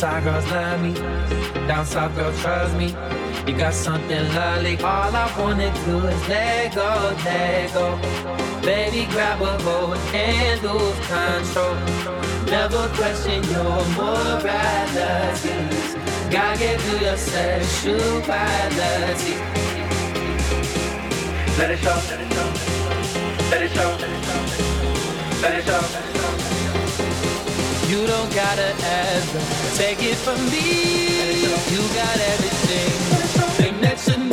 Side girls love me. Down south girls trust me. You got something lovely. All I wanna do is let go, let go. Baby, grab a hold and lose control. Never question your morality. Gotta get through your sexuality. Let it show, let it show, let it show, let it show. You don't gotta ever take it from me. You got everything that you need.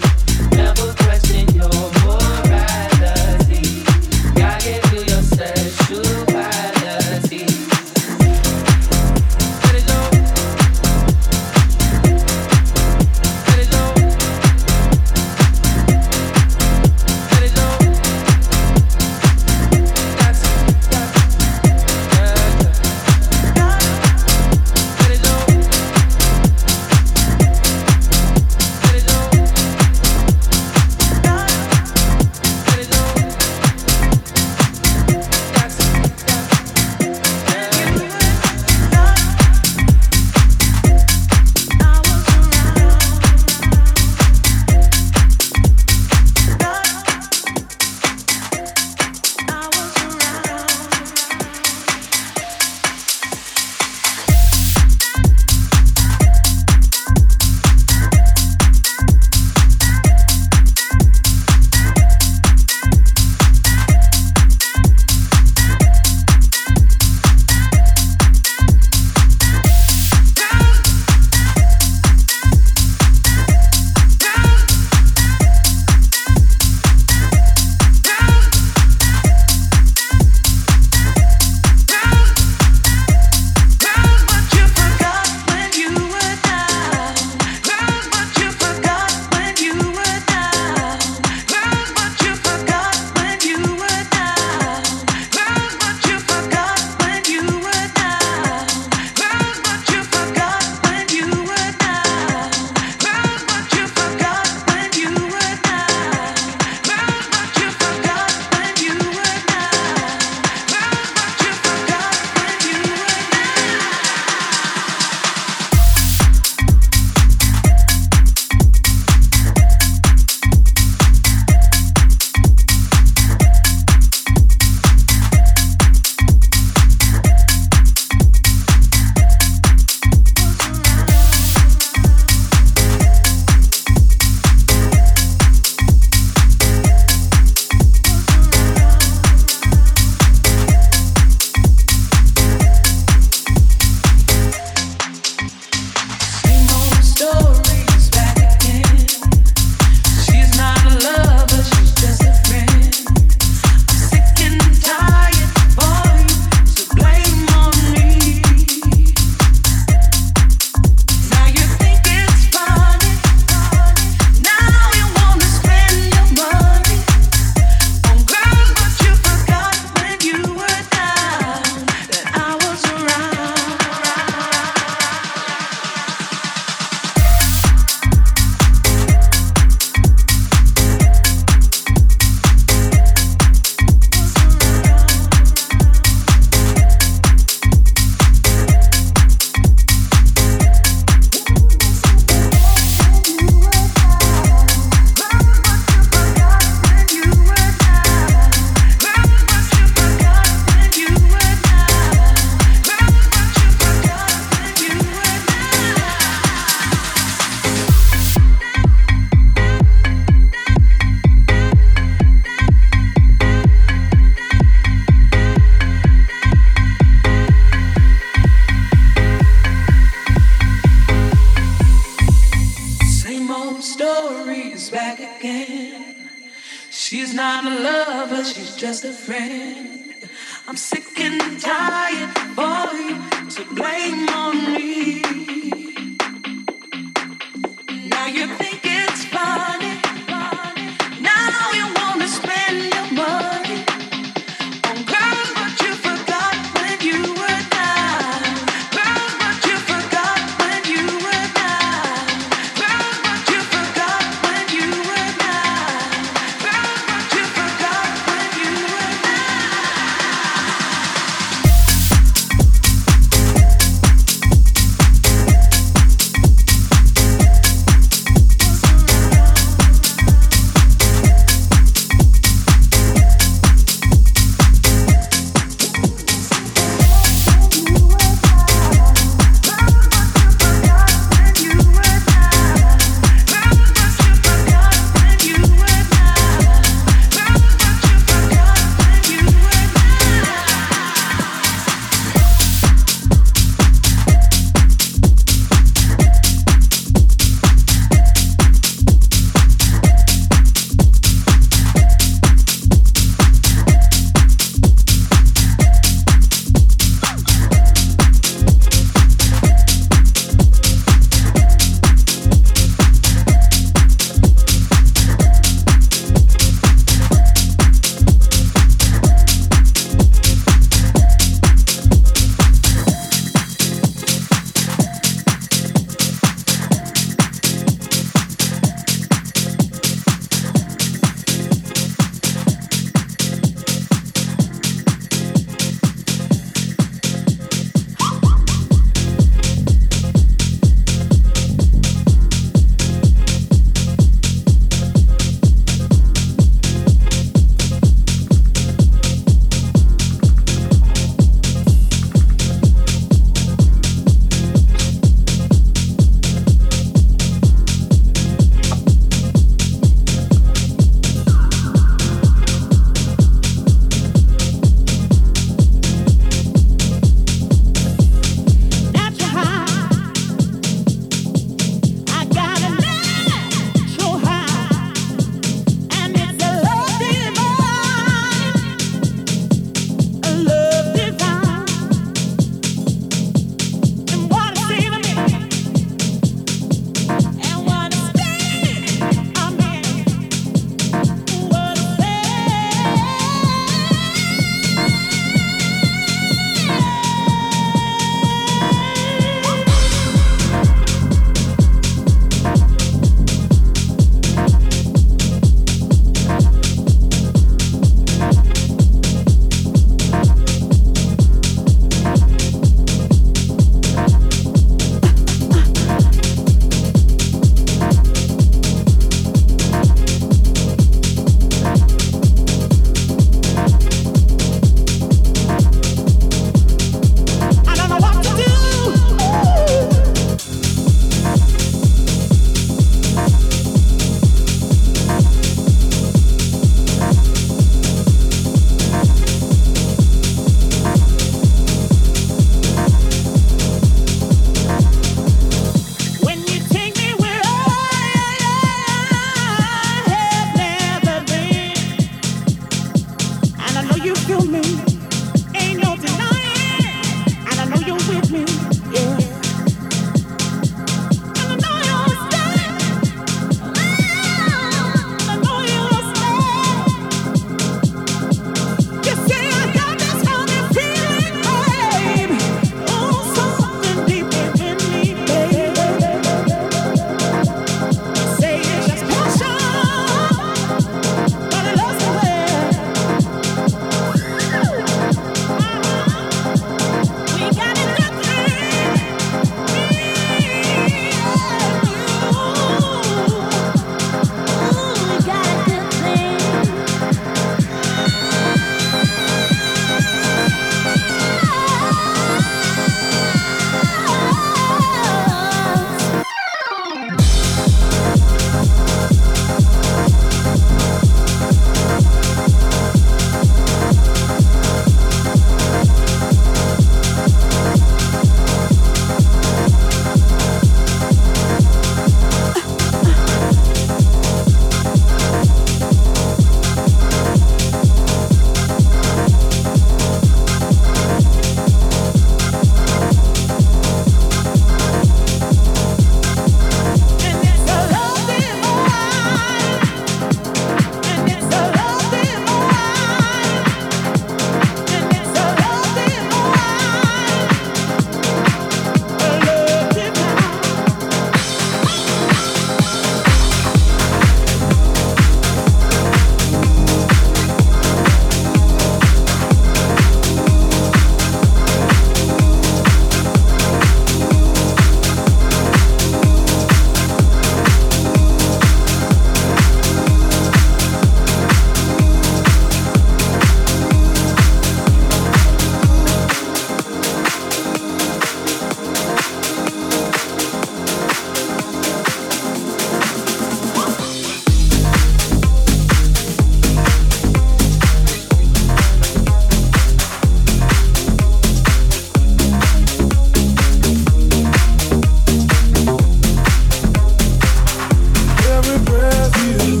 breath you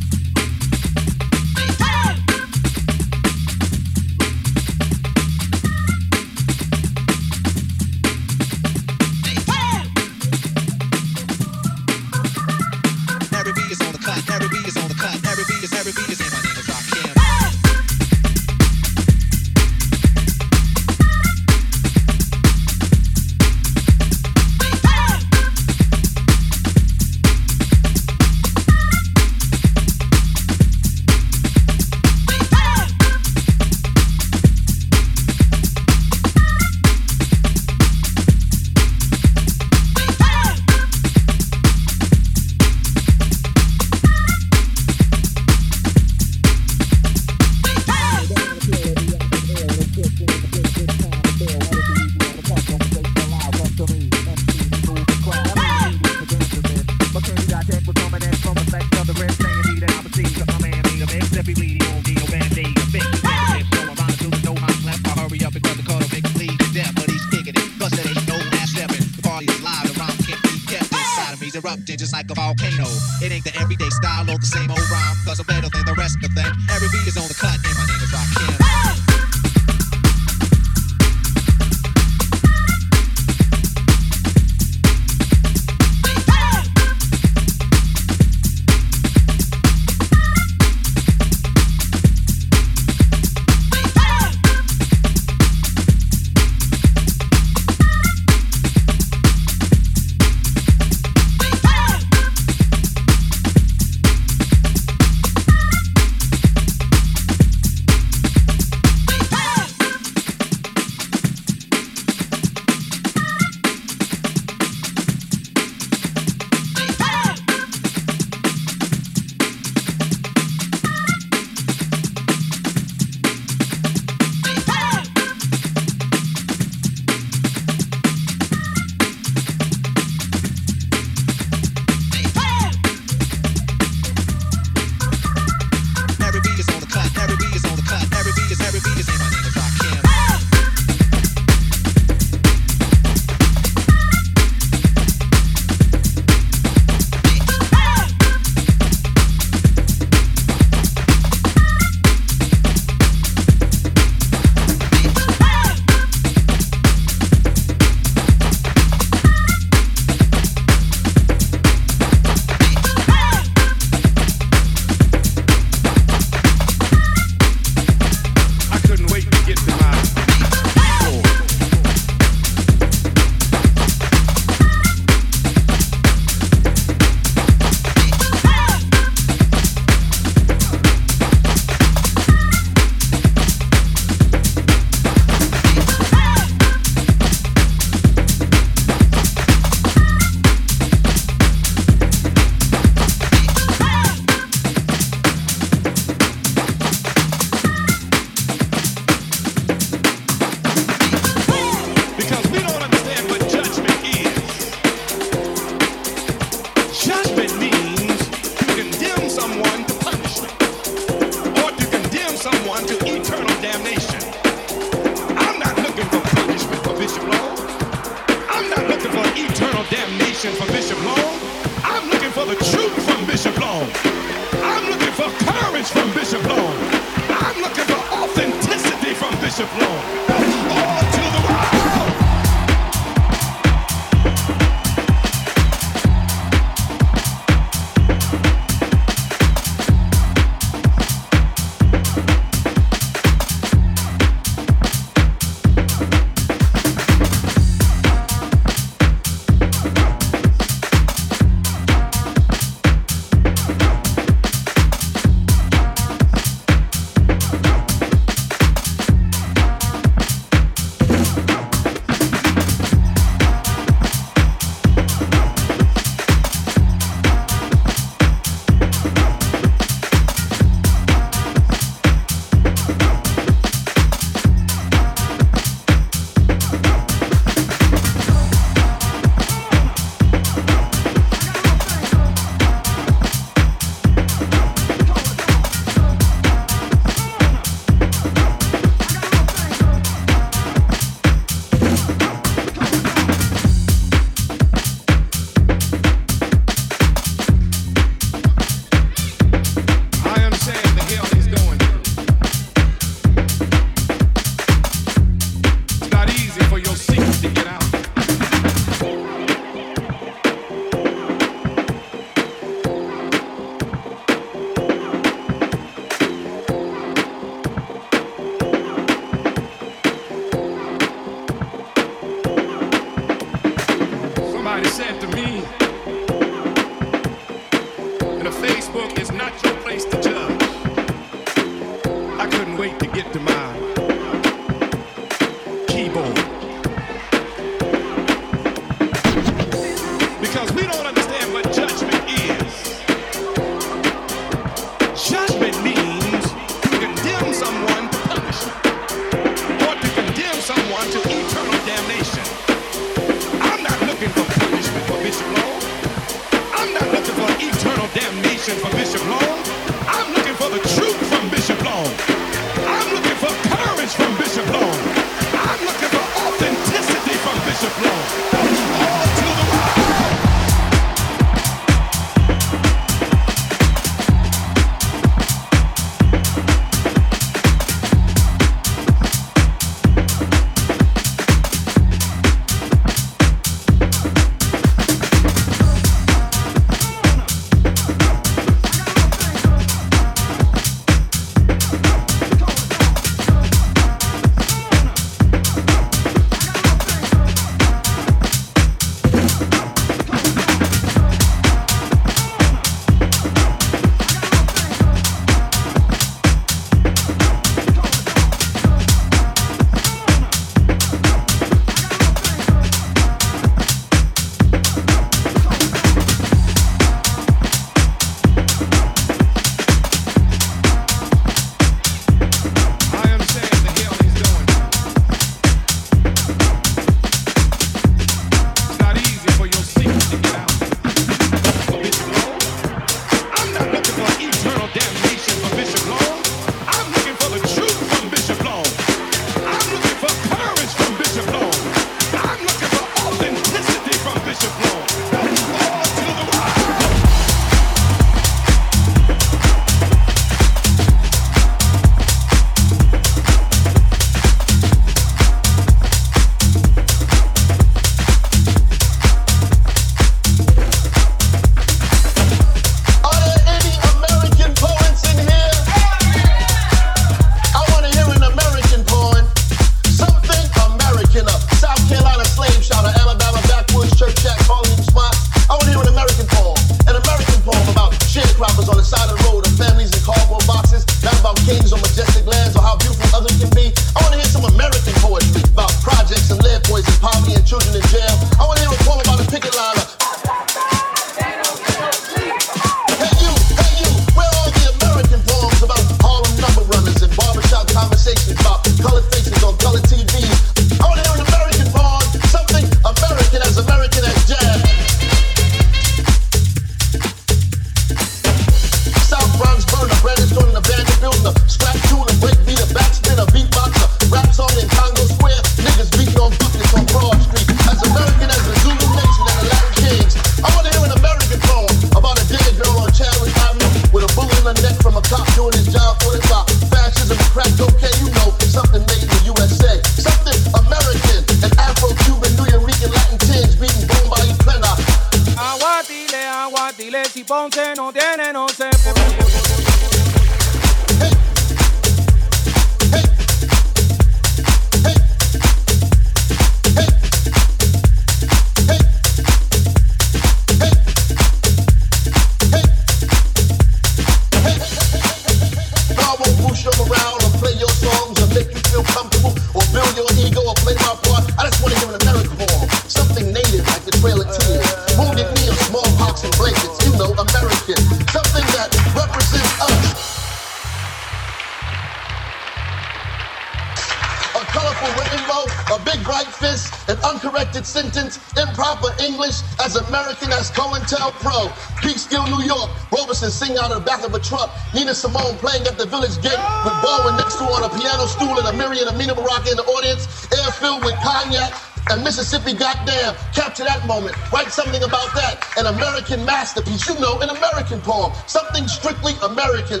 Playing at the village gate with Baldwin next to on a piano stool and Amiri and Amina Baraka in the audience. Air filled with cognac and Mississippi, goddamn, capture that moment. Write something about that. An American masterpiece, you know, an American poem. Something strictly American.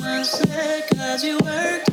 One sec, cause you worked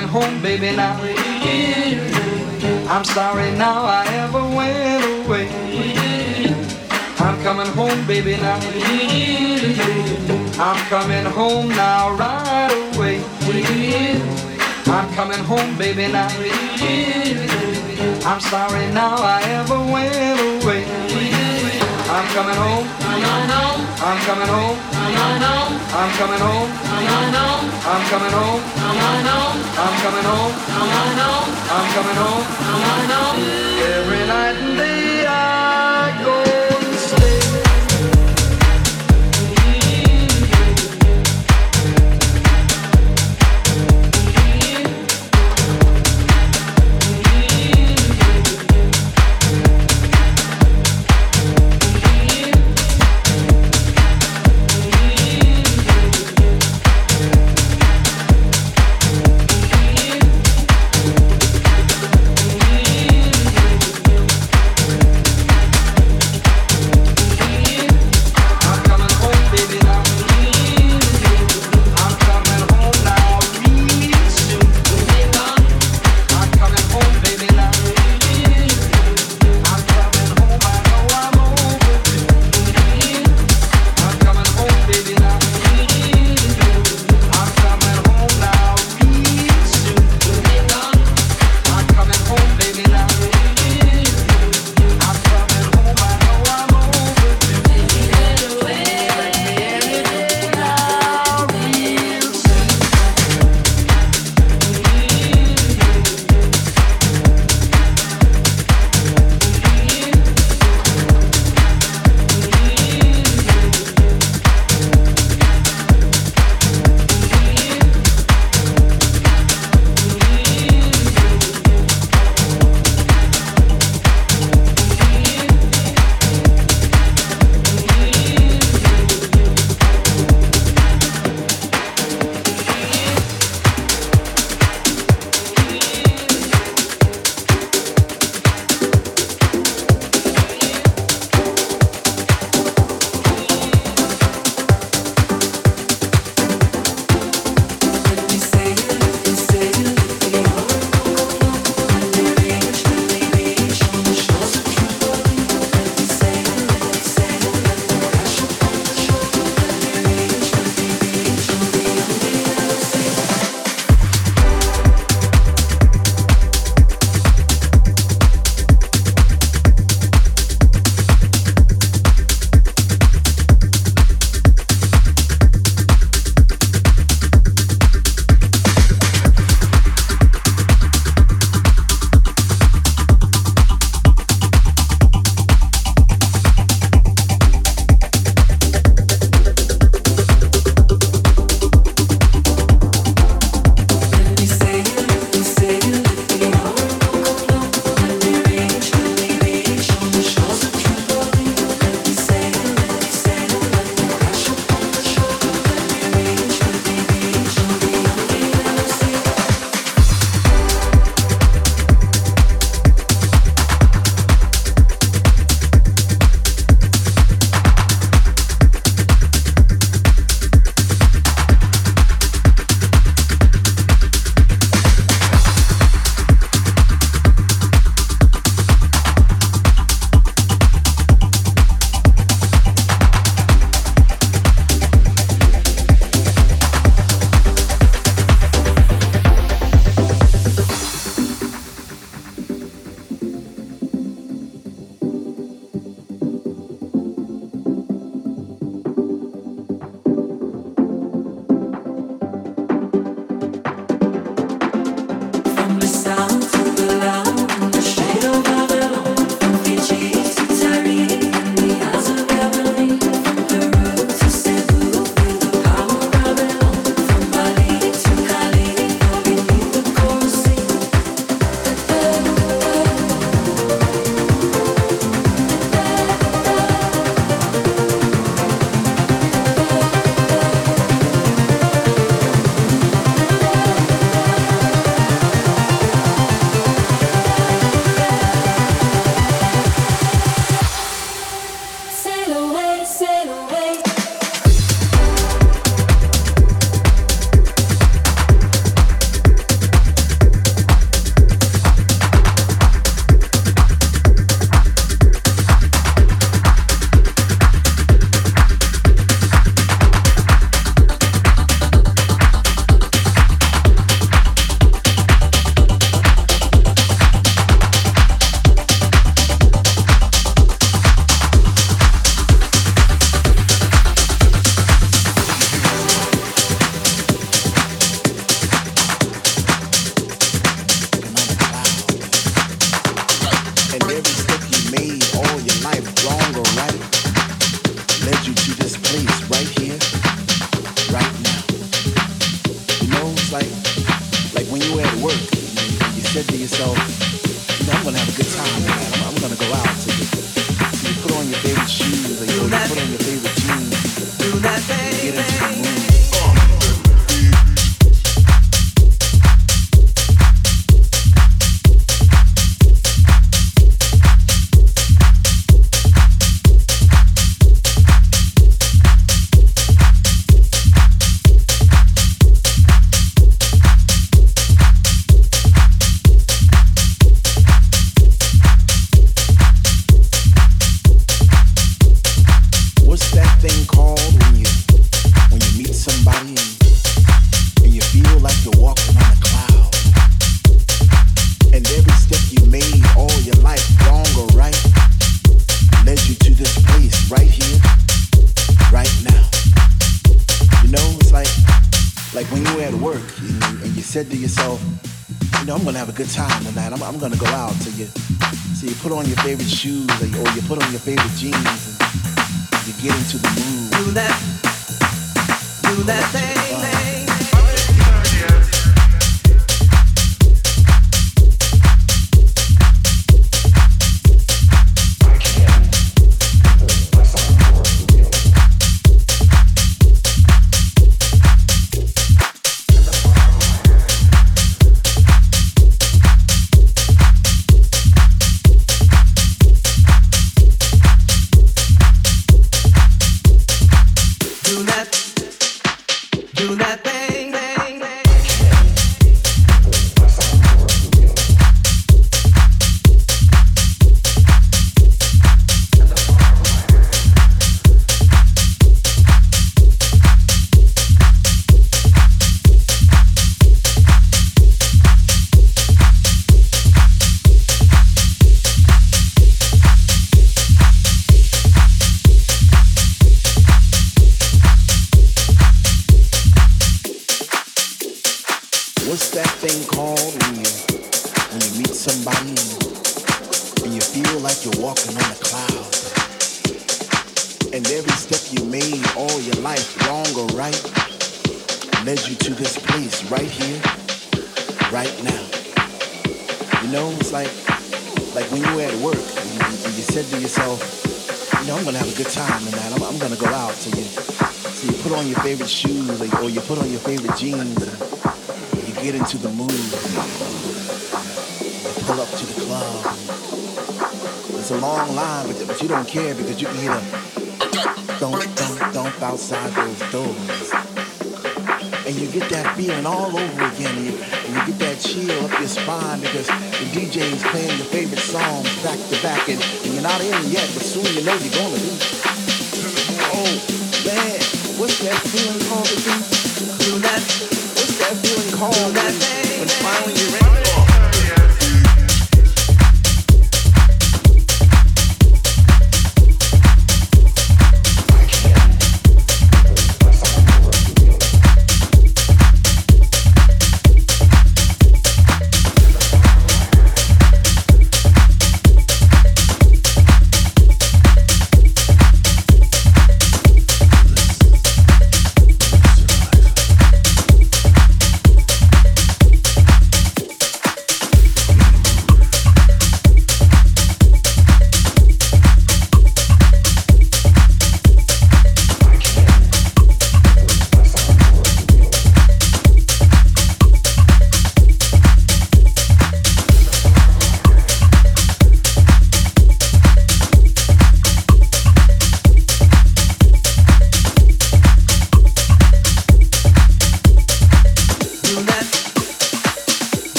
coming home, baby, now. I'm sorry now I ever went away. I'm coming home, baby, now. I'm coming home now, right away. I'm coming home, baby, now. I'm sorry now I ever went away. I'm coming home. I'm coming home. I'm coming home. I'm coming home. I'm coming home. I'm coming home. I'm coming home. Every night and day.